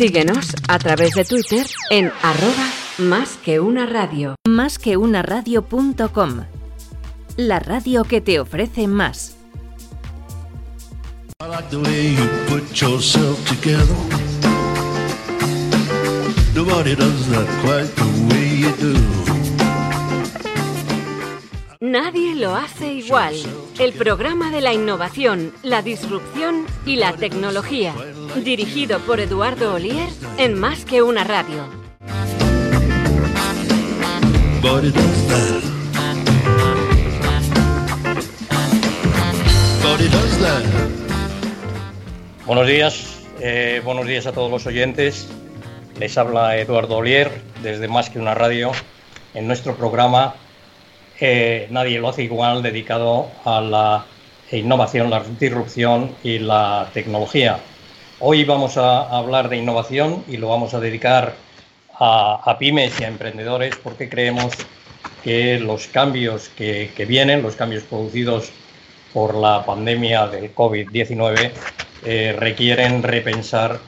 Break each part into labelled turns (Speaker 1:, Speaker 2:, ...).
Speaker 1: Síguenos a través de Twitter en arroba más que una radio.
Speaker 2: Más que una radio.com. La radio que te ofrece más.
Speaker 3: I like the way you put yourself together. Nobody does that quite the way you do.
Speaker 1: Nadie lo hace igual. El programa de la innovación, la disrupción y la tecnología. Dirigido por Eduardo Olier en Más que una radio.
Speaker 4: Buenos días, eh, buenos días a todos los oyentes. Les habla Eduardo Olier desde Más que una radio en nuestro programa eh, Nadie lo hace igual dedicado a la innovación, la disrupción y la tecnología. Hoy vamos a hablar de innovación y lo vamos a dedicar a, pymes y a emprendedores porque creemos que los cambios que, vienen, los cambios producidos por la pandemia del COVID-19, eh, requieren repensar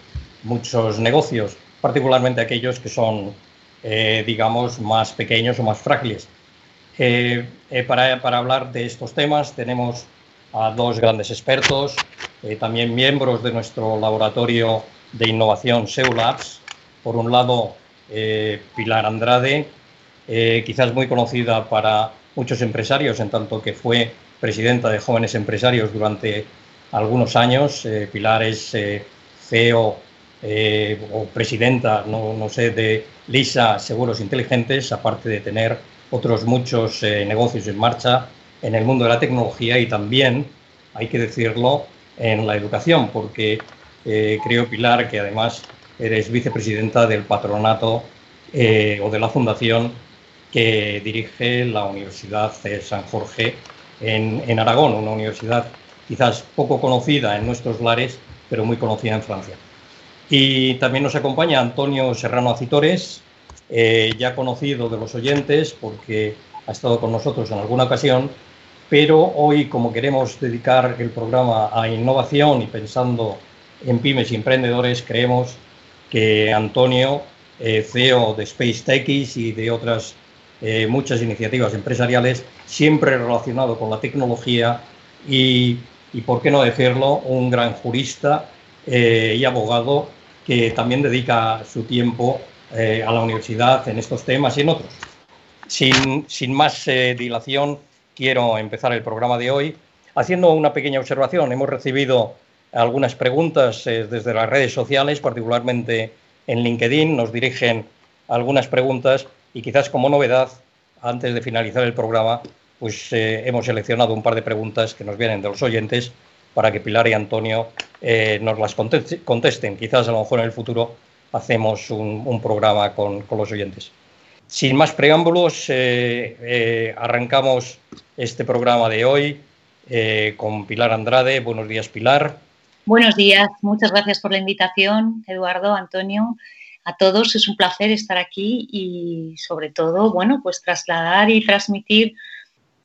Speaker 4: muchos negocios, particularmente aquellos que son, eh, digamos, más pequeños o más frágiles. Eh, para, para, hablar de estos temas tenemos a dos grandes expertos, eh, también miembros de nuestro laboratorio de innovación SEULabs. Por un lado, Pilar Andrade, quizás muy conocida para muchos empresarios, en tanto que fue presidenta de jóvenes empresarios durante algunos años. Pilar es CEO o presidenta, no, no sé, de Lisa Seguros Inteligentes, aparte de tener otros muchos eh, negocios en marcha en el mundo de la tecnología y también, hay que decirlo, en la educación, porque eh, creo, Pilar, que además eres vicepresidenta del patronato eh, o de la fundación que dirige la Universidad de San Jorge en, en Aragón, una universidad quizás poco conocida en nuestros lares, pero muy conocida en Francia. Y también nos acompaña Antonio Serrano Acitores, eh, ya conocido de los oyentes porque ha estado con nosotros en alguna ocasión, pero hoy como queremos dedicar el programa a innovación y pensando en pymes y emprendedores, creemos que Antonio, eh, CEO de Space Techies y de otras eh, muchas iniciativas empresariales, siempre relacionado con la tecnología y, y por qué no decirlo, un gran jurista eh, y abogado que también dedica su tiempo eh, a la universidad en estos temas y en otros. Sin, sin más eh, dilación, quiero empezar el programa de hoy haciendo una pequeña observación. Hemos recibido algunas preguntas eh, desde las redes sociales, particularmente en LinkedIn. Nos dirigen algunas preguntas y quizás como novedad, antes de finalizar el programa, pues eh, hemos seleccionado un par de preguntas que nos vienen de los oyentes para que Pilar y Antonio eh, nos las contesten. Quizás a lo mejor en el futuro hacemos un, programa con, los oyentes. Sin más preámbulos, eh, eh, arrancamos este programa de hoy eh, con Pilar Andrade. Buenos días, Pilar.
Speaker 5: Buenos días, muchas gracias por la invitación, Eduardo, Antonio. A todos es un placer estar aquí y sobre todo, bueno, pues trasladar y transmitir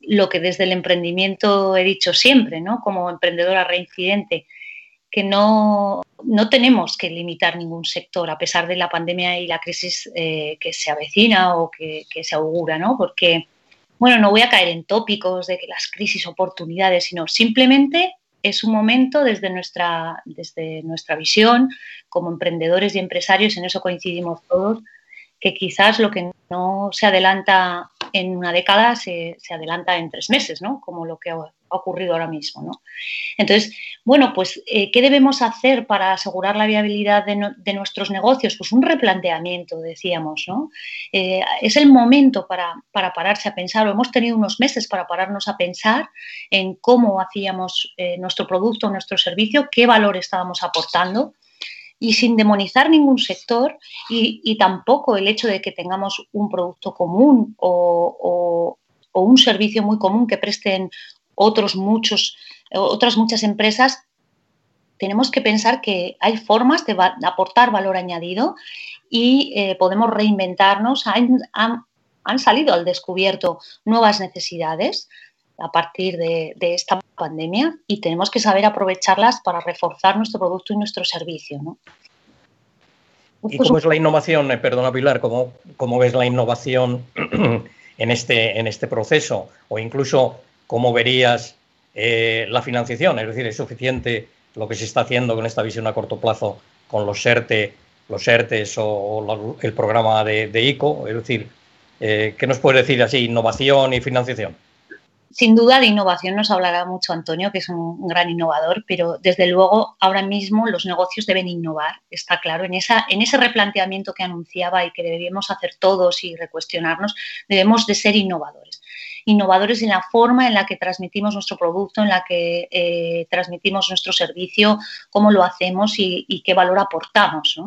Speaker 5: lo que desde el emprendimiento he dicho siempre, ¿no? Como emprendedora reincidente, que no, no, tenemos que limitar ningún sector a pesar de la pandemia y la crisis eh, que se avecina o que, se augura, ¿no? Porque, bueno, no voy a caer en tópicos de que las crisis, oportunidades, sino simplemente es un momento desde nuestra, desde nuestra visión como emprendedores y empresarios, en eso coincidimos todos, que quizás lo que no se adelanta en una década se, se adelanta en tres meses, ¿no? Como lo que ha ocurrido ahora mismo, ¿no? Entonces, bueno, pues, eh, ¿qué debemos hacer para asegurar la viabilidad de, nuestros negocios? Pues un replanteamiento, decíamos, ¿no? Eh, es el momento para, para, pararse a pensar, o hemos tenido unos meses para pararnos a pensar en cómo hacíamos eh, nuestro producto, nuestro servicio, qué valor estábamos aportando y sin demonizar ningún sector y, tampoco el hecho de que tengamos un producto común o, un servicio muy común que presten otros muchos, otras muchas empresas, tenemos que pensar que hay formas de, va de aportar valor añadido y eh, podemos reinventarnos. Han, han, han, salido al descubierto nuevas necesidades a partir de, de, esta pandemia y tenemos que saber aprovecharlas para reforzar nuestro producto y nuestro servicio. ¿no?
Speaker 4: ¿Y cómo es la innovación, eh, perdona Pilar, cómo, cómo ves la innovación en este, en este proceso? O incluso, ¿cómo verías eh, la financiación? Es decir, ¿es suficiente lo que se está haciendo con esta visión a corto plazo con los ERTE, los ERTES o, el programa de, ICO? Es decir, eh, ¿qué nos puedes decir así, innovación y financiación?
Speaker 5: Sin duda de innovación nos hablará mucho Antonio, que es un, gran innovador, pero desde luego ahora mismo los negocios deben innovar, está claro, en, esa, en ese replanteamiento que anunciaba y que deberíamos hacer todos y recuestionarnos, debemos de ser innovadores innovadores en la forma en la que transmitimos nuestro producto, en la que eh, transmitimos nuestro servicio, cómo lo hacemos y, qué valor aportamos.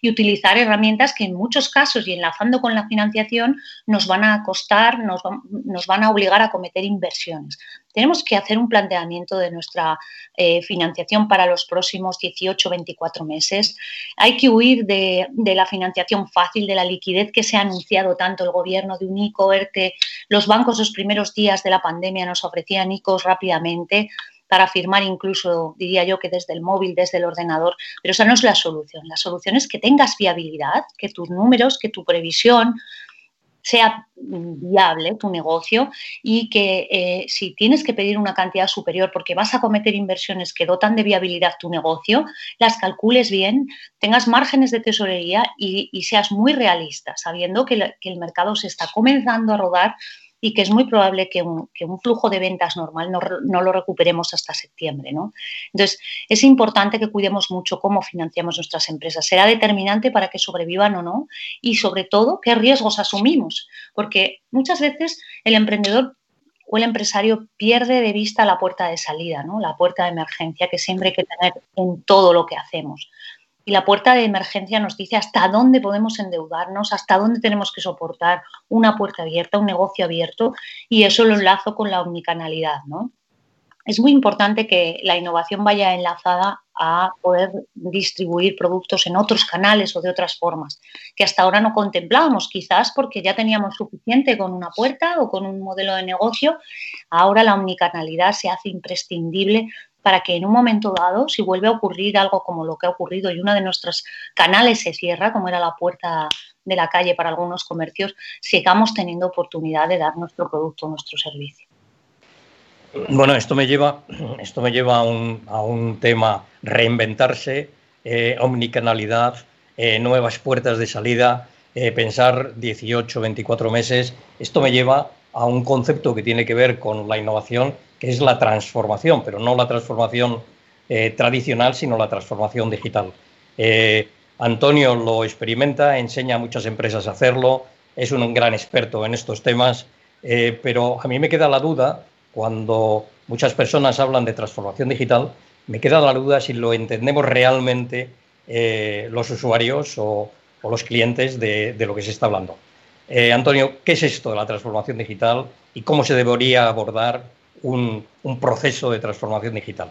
Speaker 5: Y utilizar herramientas que en muchos casos y enlazando con la financiación nos van a costar, nos, nos van a obligar a cometer inversiones tenemos que hacer un planteamiento de nuestra eh, financiación para los próximos 18, 24 meses. Hay que huir de, la financiación fácil, de la liquidez que se ha anunciado tanto el gobierno de un ICO, ERTE. Los bancos los primeros días de la pandemia nos ofrecían ICOs rápidamente para firmar incluso, diría yo, que desde el móvil, desde el ordenador, pero esa no es la solución. La solución es que tengas viabilidad, que tus números, que tu previsión, sea viable tu negocio y que eh, si tienes que pedir una cantidad superior porque vas a cometer inversiones que dotan de viabilidad tu negocio, las calcules bien, tengas márgenes de tesorería y, seas muy realista, sabiendo que el mercado se está comenzando a rodar y que es muy probable que un, flujo de ventas normal no, lo recuperemos hasta septiembre. ¿no? Entonces, es importante que cuidemos mucho cómo financiamos nuestras empresas. Será determinante para que sobrevivan o no y, sobre todo, qué riesgos asumimos, porque muchas veces el emprendedor o el empresario pierde de vista la puerta de salida, ¿no? la puerta de emergencia que siempre hay que tener en todo lo que hacemos y la puerta de emergencia nos dice hasta dónde podemos endeudarnos, hasta dónde tenemos que soportar una puerta abierta, un negocio abierto y eso lo enlazo con la omnicanalidad, ¿no? Es muy importante que la innovación vaya enlazada a poder distribuir productos en otros canales o de otras formas, que hasta ahora no contemplábamos, quizás porque ya teníamos suficiente con una puerta o con un modelo de negocio. Ahora la omnicanalidad se hace imprescindible para que en un momento dado, si vuelve a ocurrir algo como lo que ha ocurrido y uno de nuestros canales se cierra, como era la puerta de la calle para algunos comercios, sigamos teniendo oportunidad de dar nuestro producto nuestro servicio.
Speaker 4: Bueno, esto me lleva, esto me lleva a, un, tema, reinventarse, eh, omnicanalidad, eh, nuevas puertas de salida, eh, pensar 18, 24 meses. Esto me lleva a un concepto que tiene que ver con la innovación que es la transformación, pero no la transformación eh, tradicional, sino la transformación digital. Eh, Antonio lo experimenta, enseña a muchas empresas a hacerlo, es un gran experto en estos temas, eh, pero a mí me queda la duda, cuando muchas personas hablan de transformación digital, me queda la duda si lo entendemos realmente los usuarios o, los clientes de, de, lo que se está hablando. Antonio, ¿qué es esto de la transformación digital y cómo se debería abordar un, proceso de transformación digital.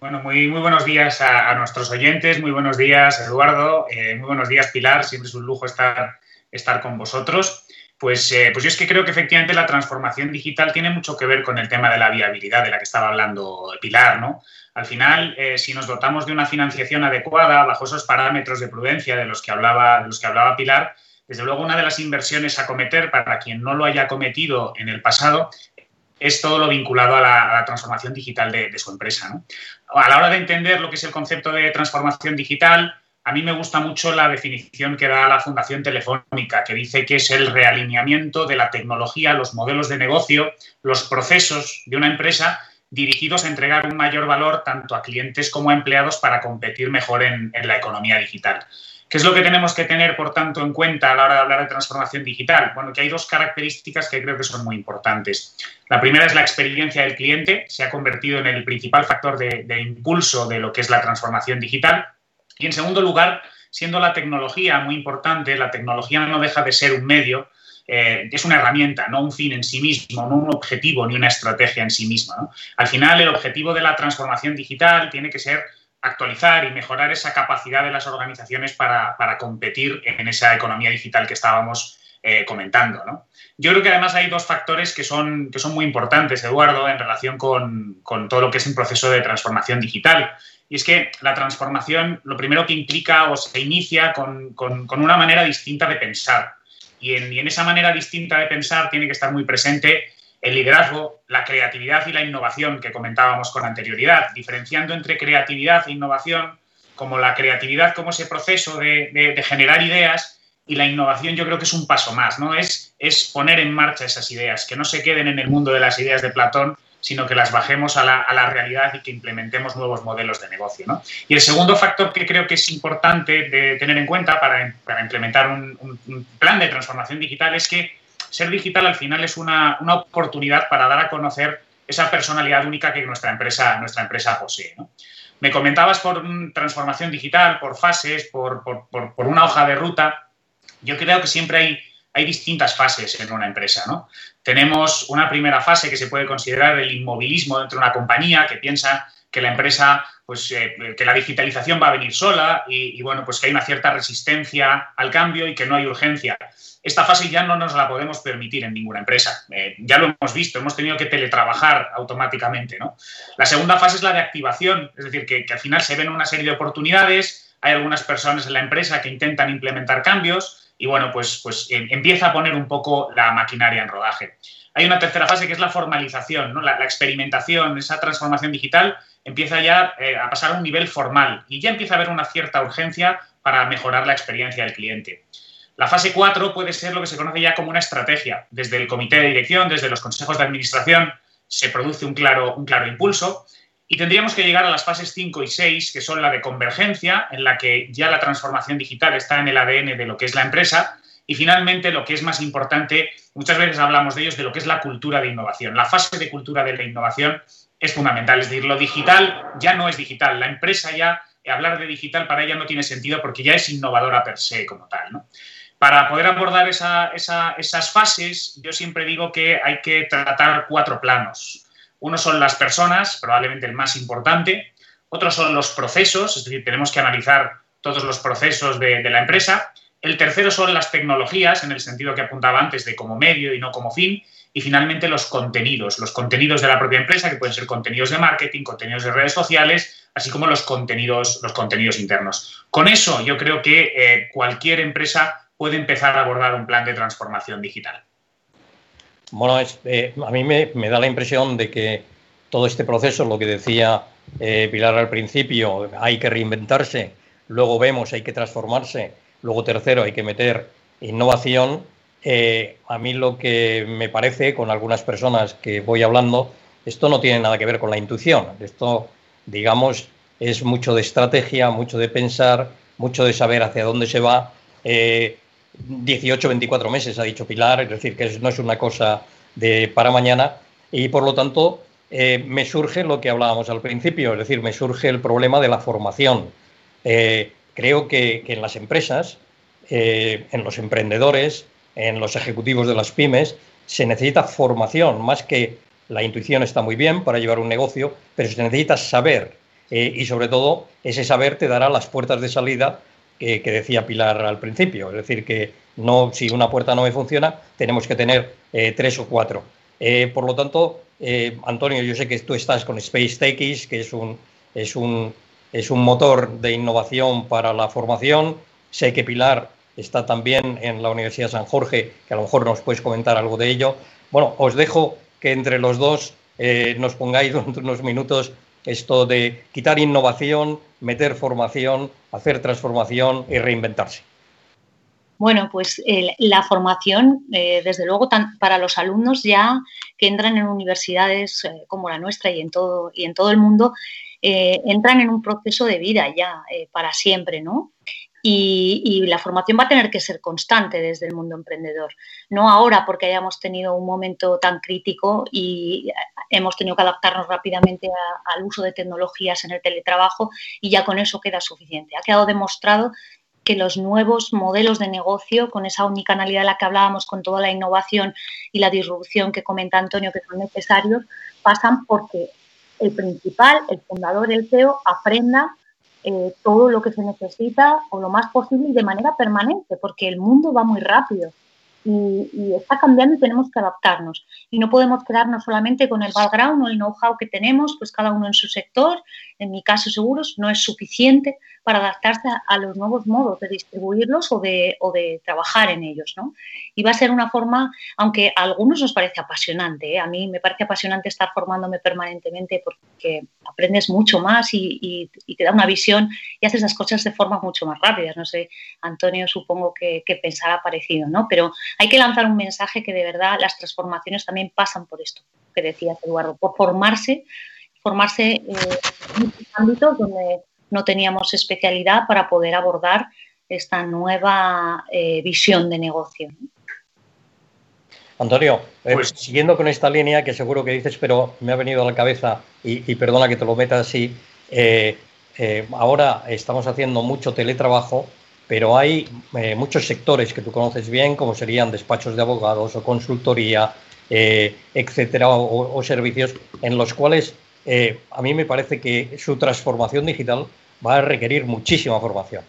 Speaker 6: Bueno, muy, muy buenos días a, nuestros oyentes, muy buenos días Eduardo, eh, muy buenos días Pilar, siempre es un lujo estar, estar con vosotros. Pues, eh, pues yo es que creo que efectivamente la transformación digital tiene mucho que ver con el tema de la viabilidad de la que estaba hablando Pilar, ¿no? Al final, eh, si nos dotamos de una financiación adecuada bajo esos parámetros de prudencia de los que hablaba, de los que hablaba Pilar, desde luego una de las inversiones a cometer para quien no lo haya cometido en el pasado es todo lo vinculado a la, transformación digital de, su empresa. A la hora de entender lo que es el concepto de transformación digital, a mí me gusta mucho la definición que da la Fundación Telefónica, que dice que es el realineamiento de la tecnología, los modelos de negocio, los procesos de una empresa dirigidos a entregar un mayor valor tanto a clientes como a empleados para competir mejor en la economía digital. ¿Qué es lo que tenemos que tener, por tanto, en cuenta a la hora de hablar de transformación digital? Bueno, que hay dos características que creo que son muy importantes. La primera es la experiencia del cliente, se ha convertido en el principal factor de, impulso de lo que es la transformación digital. Y en segundo lugar, siendo la tecnología muy importante, la tecnología no deja de ser un medio, eh, es una herramienta, no un fin en sí mismo, no un objetivo ni una estrategia en sí misma. Al final, el objetivo de la transformación digital tiene que ser actualizar y mejorar esa capacidad de las organizaciones para, competir en esa economía digital que estábamos eh, comentando. Yo creo que además hay dos factores que son, que son muy importantes, Eduardo, en relación con, todo lo que es un proceso de transformación digital. Y es que la transformación lo primero que implica o se inicia con, una manera distinta de pensar. Y en, y en, esa manera distinta de pensar tiene que estar muy presente el liderazgo, la creatividad y la innovación que comentábamos con anterioridad, diferenciando entre creatividad e innovación como la creatividad como ese proceso de, generar ideas y la innovación yo creo que es un paso más, ¿no? Es, es poner en marcha esas ideas, que no se queden en el mundo de las ideas de Platón, sino que las bajemos a la, realidad y que implementemos nuevos modelos de negocio. ¿no? Y el segundo factor que creo que es importante de tener en cuenta para, implementar un, plan de transformación digital es que ser digital al final es una, una, oportunidad para dar a conocer esa personalidad única que nuestra empresa, nuestra empresa posee. Me comentabas por transformación digital, por fases, por, una hoja de ruta. Yo creo que siempre hay, hay distintas fases en una empresa. ¿no? Tenemos una primera fase que se puede considerar el inmovilismo dentro de una compañía que piensa que la empresa, pues eh, que la digitalización va a venir sola y, bueno, pues que hay una cierta resistencia al cambio y que no hay urgencia. Esta fase ya no nos la podemos permitir en ninguna empresa. Eh, ya lo hemos visto, hemos tenido que teletrabajar automáticamente. ¿no? La segunda fase es la de activación, es decir, que, al final se ven una serie de oportunidades, hay algunas personas en la empresa que intentan implementar cambios y bueno, pues, pues eh, empieza a poner un poco la maquinaria en rodaje. Hay una tercera fase que es la formalización, la, experimentación, esa transformación digital empieza ya eh, a pasar a un nivel formal y ya empieza a haber una cierta urgencia para mejorar la experiencia del cliente. La fase 4 puede ser lo que se conoce ya como una estrategia. Desde el comité de dirección, desde los consejos de administración, se produce un claro, un claro impulso y tendríamos que llegar a las fases 5 y 6, que son la de convergencia, en la que ya la transformación digital está en el ADN de lo que es la empresa, y finalmente lo que es más importante, muchas veces hablamos de ellos, de lo que es la cultura de innovación. La fase de cultura de la innovación es fundamental, es decir, lo digital ya no es digital, la empresa ya, hablar de digital para ella no tiene sentido porque ya es innovadora per se como tal. Para poder abordar esas fases, yo siempre digo que hay que tratar cuatro planos. Uno son las personas, probablemente el más importante. Otro son los procesos, es decir, tenemos que analizar todos los procesos de, la empresa. El tercero son las tecnologías, en el sentido que apuntaba antes, de como medio y no como fin. Y finalmente los contenidos, los contenidos de la propia empresa, que pueden ser contenidos de marketing, contenidos de redes sociales, así como los contenidos, los contenidos internos. Con eso yo creo que eh, cualquier empresa puede empezar a abordar un plan de transformación digital?
Speaker 4: Bueno, eh, a mí me, da la impresión de que todo este proceso, lo que decía eh, Pilar al principio, hay que reinventarse, luego vemos, hay que transformarse, luego tercero, hay que meter innovación. Eh, a mí lo que me parece, con algunas personas que voy hablando, esto no tiene nada que ver con la intuición. Esto, digamos, es mucho de estrategia, mucho de pensar, mucho de saber hacia dónde se va. 18, 24 meses, ha dicho Pilar, es decir, que no es una cosa de para mañana y por lo tanto eh, me surge lo que hablábamos al principio, es decir, me surge el problema de la formación. Eh, creo que, en las empresas, eh, en los emprendedores, en los ejecutivos de las pymes, se necesita formación, más que la intuición está muy bien para llevar un negocio, pero se necesita saber y sobre todo ese saber te dará las puertas de salida que, decía Pilar al principio. Es decir, que no, si una puerta no me funciona, tenemos que tener eh, tres o cuatro. Eh, por lo tanto, eh, Antonio, yo sé que tú estás con SpaceX, que es un, es, un, es un motor de innovación para la formación. Sé que Pilar está también en la Universidad San Jorge, que a lo mejor nos puedes comentar algo de ello. Bueno, os dejo que entre los dos nos pongáis durante unos minutos esto de quitar innovación, meter formación, hacer transformación y reinventarse.
Speaker 5: Bueno, pues la formación, eh, desde luego, para los alumnos ya que entran en universidades eh, como la nuestra y en todo, y en todo el mundo, eh, entran en un proceso de vida ya para siempre, ¿no? Y, la formación va a tener que ser constante desde el mundo emprendedor. No ahora porque hayamos tenido un momento tan crítico y hemos tenido que adaptarnos rápidamente al uso de tecnologías en el teletrabajo y ya con eso queda suficiente. Ha quedado demostrado que los nuevos modelos de negocio, con esa unicanalidad de la que hablábamos, con toda la innovación y la disrupción que comenta Antonio que son necesarios, pasan porque el principal, el fundador, el CEO, aprenda eh, todo lo que se necesita o lo más posible y de manera permanente, porque el mundo va muy rápido. y, está cambiando y tenemos que adaptarnos. Y no podemos quedarnos solamente con el background o el know-how que tenemos, pues cada uno en su sector. En mi caso, seguros, no es suficiente para adaptarse a, los nuevos modos de distribuirlos o de, o de trabajar en ellos. ¿no? Y va a ser una forma, aunque a algunos nos parece apasionante, ¿eh? a mí me parece apasionante estar formándome permanentemente porque aprendes mucho más y, te da una visión y haces las cosas de forma mucho más rápida. No sé, Antonio supongo que, que pensará parecido, ¿no? Pero hay que lanzar un mensaje que de verdad las transformaciones también pasan por esto, que decías Eduardo, por formarse, formarse eh, en muchos ámbitos donde no teníamos especialidad para poder abordar esta nueva eh, visión de negocio.
Speaker 4: Antonio, eh, pues, siguiendo con esta línea que seguro que dices, pero me ha venido a la cabeza y, perdona que te lo meta así, ahora estamos haciendo mucho teletrabajo pero hay eh, muchos sectores que tú conoces bien, como serían despachos de abogados o consultoría, eh, etcétera, o, servicios en los cuales eh, a mí me parece que su transformación digital va a requerir muchísima formación.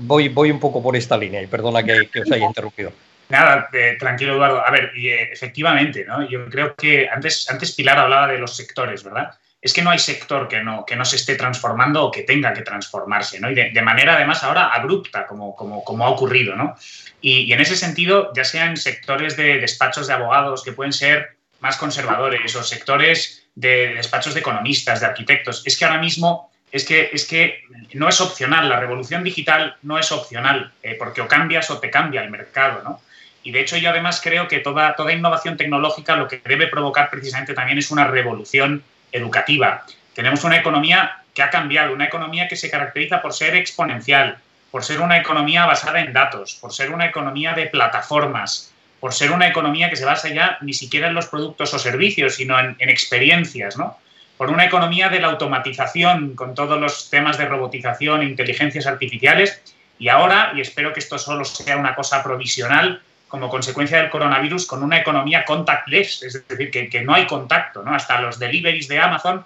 Speaker 4: voy, voy un poco por esta línea y perdona que, os haya interrumpido.
Speaker 6: Nada, tranquilo Eduardo. A ver, efectivamente, ¿no? Yo creo que antes, antes Pilar hablaba de los sectores, ¿verdad? es que no hay sector que no, que no se esté transformando o que tenga que transformarse, ¿no? Y de, manera además ahora abrupta, como, como, como ha ocurrido, ¿no? Y, en ese sentido, ya sea en sectores de despachos de abogados que pueden ser más conservadores o sectores de despachos de economistas, de arquitectos, es que ahora mismo es que, es que no es opcional, la revolución digital no es opcional, eh, porque o cambias o te cambia el mercado, ¿no? Y de hecho yo además creo que toda, toda innovación tecnológica lo que debe provocar precisamente también es una revolución educativa. Tenemos una economía que ha cambiado, una economía que se caracteriza por ser exponencial, por ser una economía basada en datos, por ser una economía de plataformas, por ser una economía que se basa ya ni siquiera en los productos o servicios, sino en, experiencias, ¿no? Por una economía de la automatización con todos los temas de robotización e inteligencias artificiales y ahora, y espero que esto solo sea una cosa provisional, como consecuencia del coronavirus con una economía contactless, es decir, que, no hay contacto, ¿no? Hasta los deliveries de Amazon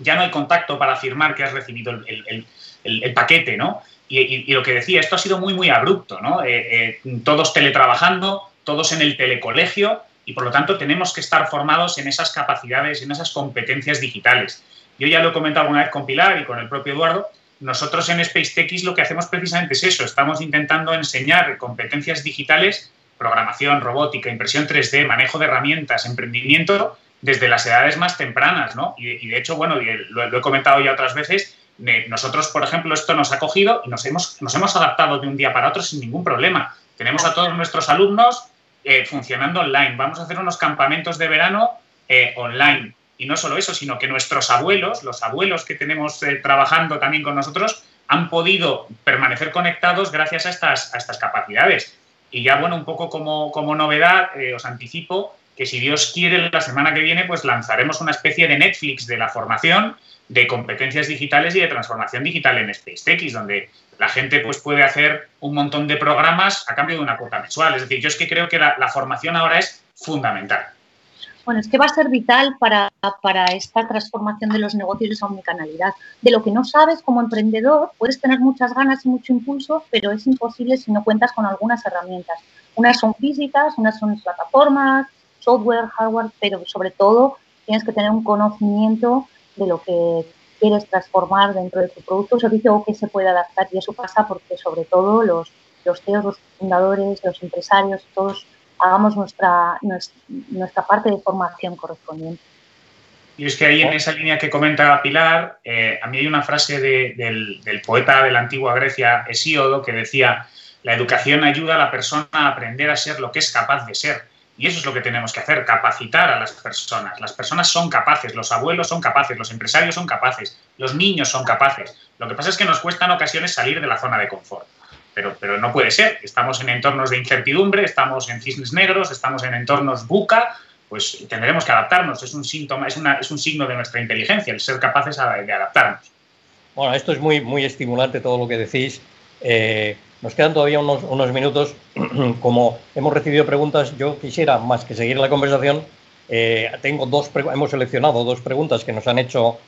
Speaker 6: ya no hay contacto para afirmar que has recibido el, paquete, ¿no? Y, lo que decía, esto ha sido muy, muy abrupto, ¿no? Eh, eh, todos teletrabajando, todos en el telecolegio y por lo tanto tenemos que estar formados en esas capacidades, en esas competencias digitales. Yo ya lo he comentado alguna vez con Pilar y con el propio Eduardo, nosotros en SpaceTech lo que hacemos precisamente es eso, estamos intentando enseñar competencias digitales programación, robótica, impresión 3D, manejo de herramientas, emprendimiento desde las edades más tempranas, ¿no? Y, de hecho, bueno, lo, he comentado ya otras veces, nosotros, por ejemplo, esto nos ha cogido y nos hemos, nos hemos adaptado de un día para otro sin ningún problema. Tenemos a todos nuestros alumnos eh, funcionando online. Vamos a hacer unos campamentos de verano eh, online. Y no solo eso, sino que nuestros abuelos, los abuelos que tenemos eh, trabajando también con nosotros, han podido permanecer conectados gracias a estas, a estas capacidades. Y ya, bueno, un poco como, como novedad, os anticipo que si Dios quiere, la semana que viene, pues lanzaremos una especie de Netflix de la formación de competencias digitales y de transformación digital en SpaceX, donde la gente pues, puede hacer un montón de programas a cambio de una cuota mensual. Es decir, yo es que creo que la formación ahora es fundamental.
Speaker 5: Bueno, es que va a ser vital para, esta transformación de los negocios esa omnicanalidad. De lo que no sabes como emprendedor, puedes tener muchas ganas y mucho impulso, pero es imposible si no cuentas con algunas herramientas. Unas son físicas, unas son plataformas, software, hardware, pero sobre todo tienes que tener un conocimiento de lo que quieres transformar dentro de tu producto o servicio o que se puede adaptar. Y eso pasa porque sobre todo los, los CEOs, los fundadores, los empresarios, todos hagamos nuestra, nuestra, parte de formación correspondiente.
Speaker 6: Y es que ahí en esa línea que comenta Pilar, eh, a mí hay una frase del, poeta de la antigua Grecia, Hesíodo, que decía, la educación ayuda a la persona a aprender a ser lo que es capaz de ser. Y eso es lo que tenemos que hacer, capacitar a las personas. Las personas son capaces, los abuelos son capaces, los empresarios son capaces, los niños son capaces. Lo que pasa es que nos cuesta en ocasiones salir de la zona de confort pero, pero no puede ser. Estamos en entornos de incertidumbre, estamos en cisnes negros, estamos en entornos buca, pues tendremos que adaptarnos. Es un síntoma, es, una, es un signo de nuestra inteligencia, el ser capaces de adaptarnos.
Speaker 4: Bueno, esto es muy, muy estimulante todo lo que decís. Eh, nos quedan todavía unos, unos, minutos. Como hemos recibido preguntas, yo quisiera, más que seguir la conversación, eh, tengo dos hemos seleccionado dos preguntas que nos han hecho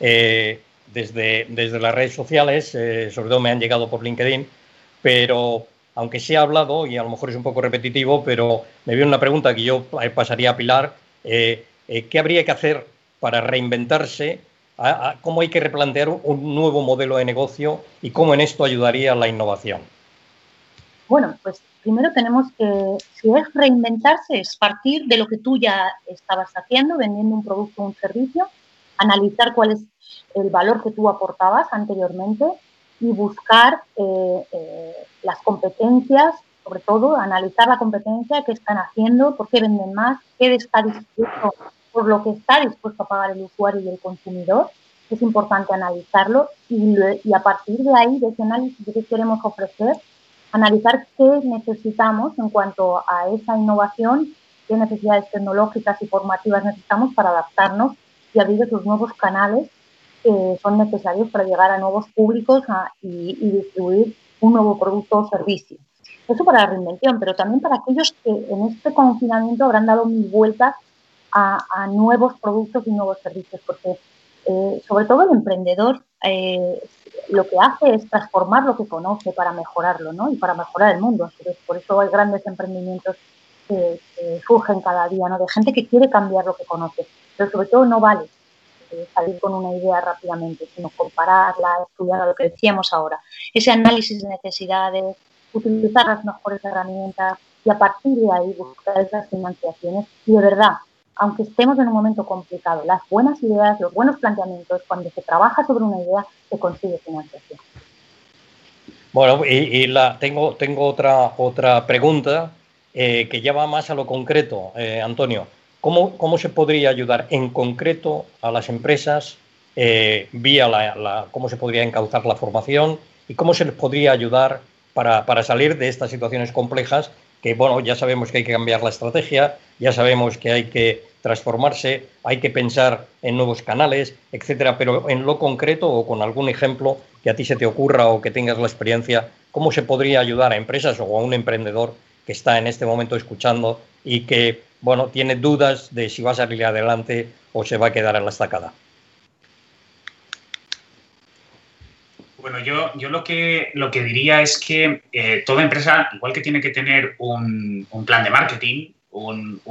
Speaker 4: eh, desde, desde las redes sociales, sobre todo me han llegado por LinkedIn pero aunque se ha hablado, y a lo mejor es un poco repetitivo, pero me viene una pregunta que yo pasaría a Pilar. ¿Qué habría que hacer para reinventarse? ¿Cómo hay que replantear un nuevo modelo de negocio y cómo en esto ayudaría la innovación?
Speaker 5: Bueno, pues primero tenemos que, si es reinventarse, es partir de lo que tú ya estabas haciendo, vendiendo un producto o un servicio, analizar cuál es el valor que tú aportabas anteriormente y buscar eh, eh, las competencias, sobre todo analizar la competencia, qué están haciendo, por qué venden más, qué está dispuesto, por lo que está dispuesto a pagar el usuario y el consumidor. Es importante analizarlo y, y a partir de ahí, de ese análisis qué queremos ofrecer, analizar qué necesitamos en cuanto a esa innovación, qué necesidades tecnológicas y formativas necesitamos para adaptarnos y abrir esos nuevos canales que son necesarios para llegar a nuevos públicos y, distribuir un nuevo producto o servicio. Eso para la reinvención, pero también para aquellos que en este confinamiento habrán dado mil vueltas a, nuevos productos y nuevos servicios, porque eh, sobre todo el emprendedor eh, lo que hace es transformar lo que conoce para mejorarlo, ¿no? Y para mejorar el mundo. Por eso hay grandes emprendimientos que, surgen cada día, ¿no? De gente que quiere cambiar lo que conoce. Pero sobre todo no vale eh, salir con una idea rápidamente, sino compararla, estudiar lo que decíamos ahora. Ese análisis de necesidades, utilizar las mejores herramientas y a partir de ahí buscar esas financiaciones y de verdad aunque estemos en un momento complicado, las buenas ideas, los buenos planteamientos, cuando se trabaja sobre una idea, se consigue financiación.
Speaker 4: Bueno, y, la, tengo, otra, otra pregunta eh, que ya va más a lo concreto, eh, Antonio. ¿Cómo, ¿Cómo, se podría ayudar en concreto a las empresas eh, vía la, cómo se podría encauzar la formación y cómo se les podría ayudar para, para salir de estas situaciones complejas que bueno, ya sabemos que hay que cambiar la estrategia, ya sabemos que hay que transformarse, hay que pensar en nuevos canales, etcétera, pero en lo concreto o con algún ejemplo que a ti se te ocurra o que tengas la experiencia, ¿cómo se podría ayudar a empresas o a un emprendedor que está en este momento escuchando y que, bueno, tiene dudas de si va a salir adelante o se va a quedar en la estacada?
Speaker 6: Bueno, yo, yo lo, que, lo que diría es que eh, toda empresa, igual que tiene que tener un, plan de marketing, un,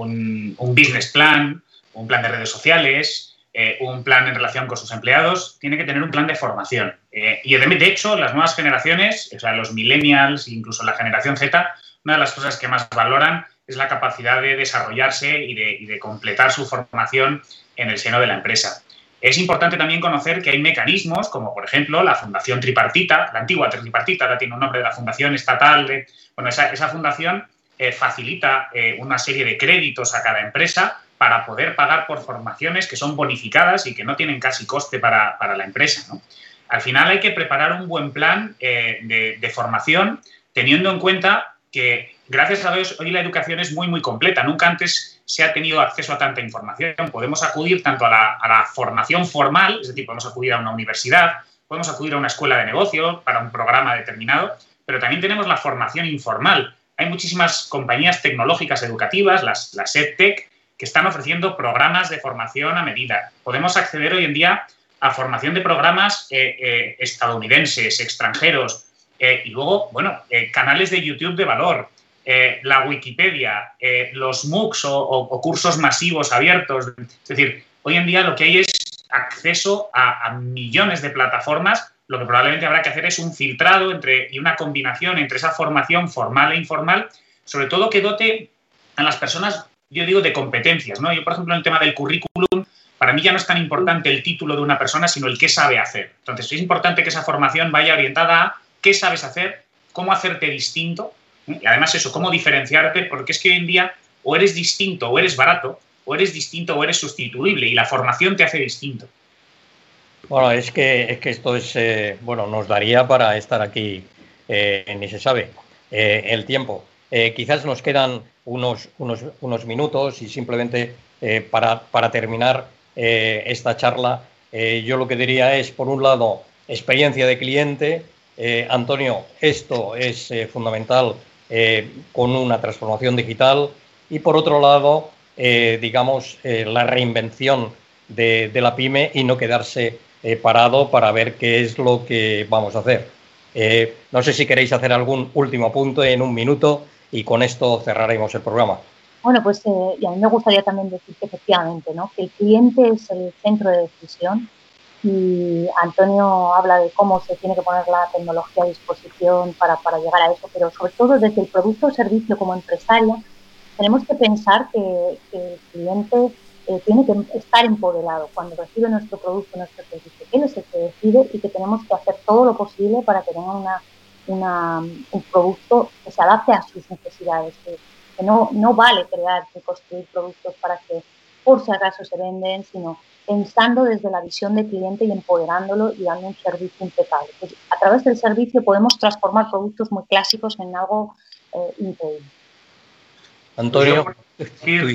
Speaker 6: business plan, un plan de redes sociales, eh, un plan en relación con sus empleados, tiene que tener un plan de formación. Eh, y de hecho, las nuevas generaciones, o sea, los millennials, incluso la generación Z, una de las cosas que más valoran es la capacidad de desarrollarse y de, y de completar su formación en el seno de la empresa. Es importante también conocer que hay mecanismos, como por ejemplo la Fundación Tripartita, la antigua Tripartita, ahora tiene un nombre de la Fundación Estatal. De, bueno, esa, fundación eh, facilita eh, una serie de créditos a cada empresa para poder pagar por formaciones que son bonificadas y que no tienen casi coste para, la empresa. Al final hay que preparar un buen plan eh, de, de formación teniendo en cuenta que gracias a Dios hoy la educación es muy, muy completa. Nunca antes se ha tenido acceso a tanta información. Podemos acudir tanto a la, formación formal, es decir, podemos acudir a una universidad, podemos acudir a una escuela de negocio para un programa determinado, pero también tenemos la formación informal. Hay muchísimas compañías tecnológicas educativas, las, las EdTech, que están ofreciendo programas de formación a medida. Podemos acceder hoy en día a formación de programas eh, eh, estadounidenses, extranjeros, eh, y luego, bueno, canales de YouTube de valor, eh, la Wikipedia, eh, los MOOCs o, cursos masivos abiertos. Es decir, hoy en día lo que hay es acceso a, millones de plataformas. Lo que probablemente habrá que hacer es un filtrado entre, y una combinación entre esa formación formal e informal, sobre todo que dote a las personas, yo digo, de competencias. ¿no? Yo, por ejemplo, en el tema del currículum, para mí ya no es tan importante el título de una persona, sino el qué sabe hacer. Entonces, es importante que esa formación vaya orientada a qué sabes hacer, cómo hacerte distinto y además eso, cómo diferenciarte, porque es que hoy en día o eres distinto o eres barato, o eres distinto o eres sustituible y la formación te hace distinto.
Speaker 4: Bueno, es que, es que esto es, eh, bueno, nos daría para estar aquí, eh, ni se sabe, eh, el tiempo. quizás nos quedan unos, unos, unos minutos y simplemente para, para, terminar esta charla, yo lo que diría es, por un lado, experiencia de cliente. Antonio, esto es fundamental eh, con una transformación digital y por otro lado, eh, digamos, eh, la reinvención de, la pyme y no quedarse parado para ver qué es lo que vamos a hacer. No sé si queréis hacer algún último punto en un minuto y con esto cerraremos el programa.
Speaker 5: Bueno, pues a mí me gustaría también decir que efectivamente, que el cliente es el centro de decisión y Antonio habla de cómo se tiene que poner la tecnología a disposición para, para llegar a eso, pero sobre todo desde el producto o servicio como empresaria, tenemos que pensar que, el cliente eh, tiene que estar empoderado cuando recibe nuestro producto, nuestro servicio, que él es el que decide y que tenemos que hacer todo lo posible para que tenga una, una, un producto que se adapte a sus necesidades, que, que no, no vale crear y construir productos para que por si acaso se venden, sino pensando desde la visión del cliente y empoderándolo y dando un servicio impecable. Pues, a través del servicio podemos transformar productos muy clásicos en algo eh, increíble.
Speaker 4: Antonio,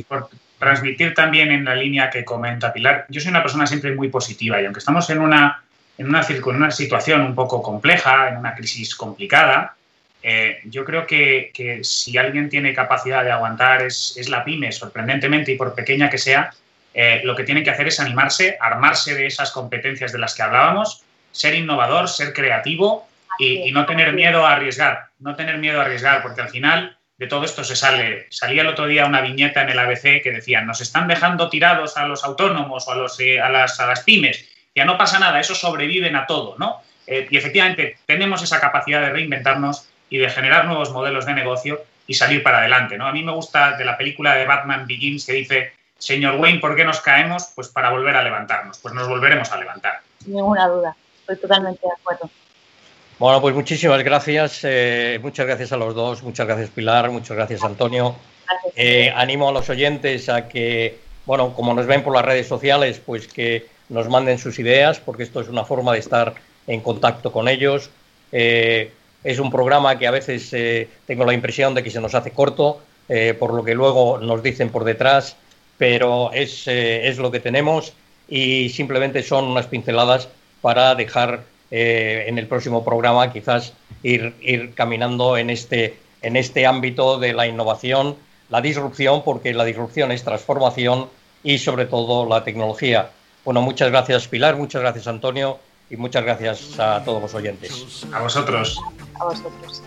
Speaker 6: por, transmitir también en la línea que comenta Pilar, yo soy una persona siempre muy positiva y aunque estamos en una, en una, en una situación un poco compleja, en una crisis complicada, eh, yo creo que, que, si alguien tiene capacidad de aguantar es, es la pyme, sorprendentemente, y por pequeña que sea, eh, lo que tiene que hacer es animarse, armarse de esas competencias de las que hablábamos, ser innovador, ser creativo y, no tener miedo a arriesgar, no tener miedo a arriesgar, porque al final de todo esto se sale. Salía el otro día una viñeta en el ABC que decía, nos están dejando tirados a los autónomos o a, los, eh, a, las, a las pymes. Ya no pasa nada, eso sobreviven a todo, ¿no? Eh, y efectivamente tenemos esa capacidad de reinventarnos y de generar nuevos modelos de negocio y salir para adelante, ¿no? A mí me gusta de la película de Batman Begins que dice, Señor Wayne, ¿por qué nos caemos? Pues para volver a levantarnos. Pues nos volveremos a levantar.
Speaker 5: Sin ninguna duda, estoy totalmente de acuerdo.
Speaker 4: Bueno, pues muchísimas gracias. Eh, muchas gracias a los dos. Muchas gracias, Pilar. Muchas gracias, Antonio. Eh, animo a los oyentes a que, bueno, como nos ven por las redes sociales, pues que nos manden sus ideas, porque esto es una forma de estar en contacto con ellos. Eh, es un programa que a veces tengo la impresión de que se nos hace corto, por lo que luego nos dicen por detrás pero es, eh, es lo que tenemos y simplemente son unas pinceladas para dejar eh, en el próximo programa quizás ir, ir caminando en este, en este ámbito de la innovación, la disrupción, porque la disrupción es transformación y sobre todo la tecnología. Bueno, muchas gracias Pilar, muchas gracias Antonio y muchas gracias a todos los oyentes.
Speaker 6: A vosotros.
Speaker 5: A vosotros.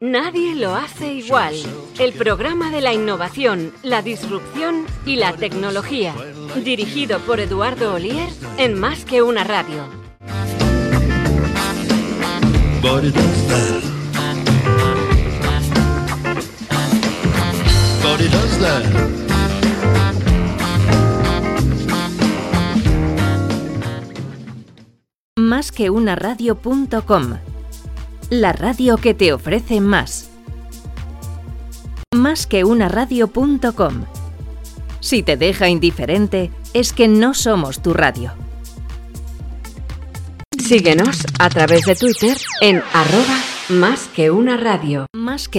Speaker 1: Nadie lo hace igual. El programa de la innovación, la disrupción y la tecnología. Dirigido por Eduardo Olier en Más que una radio.
Speaker 2: Más que una radio.com la radio que te ofrece más. Más que una radio.com. Si te deja indiferente, es que no somos tu radio.
Speaker 1: Síguenos a través de Twitter en arroba más que una radio.
Speaker 2: Más que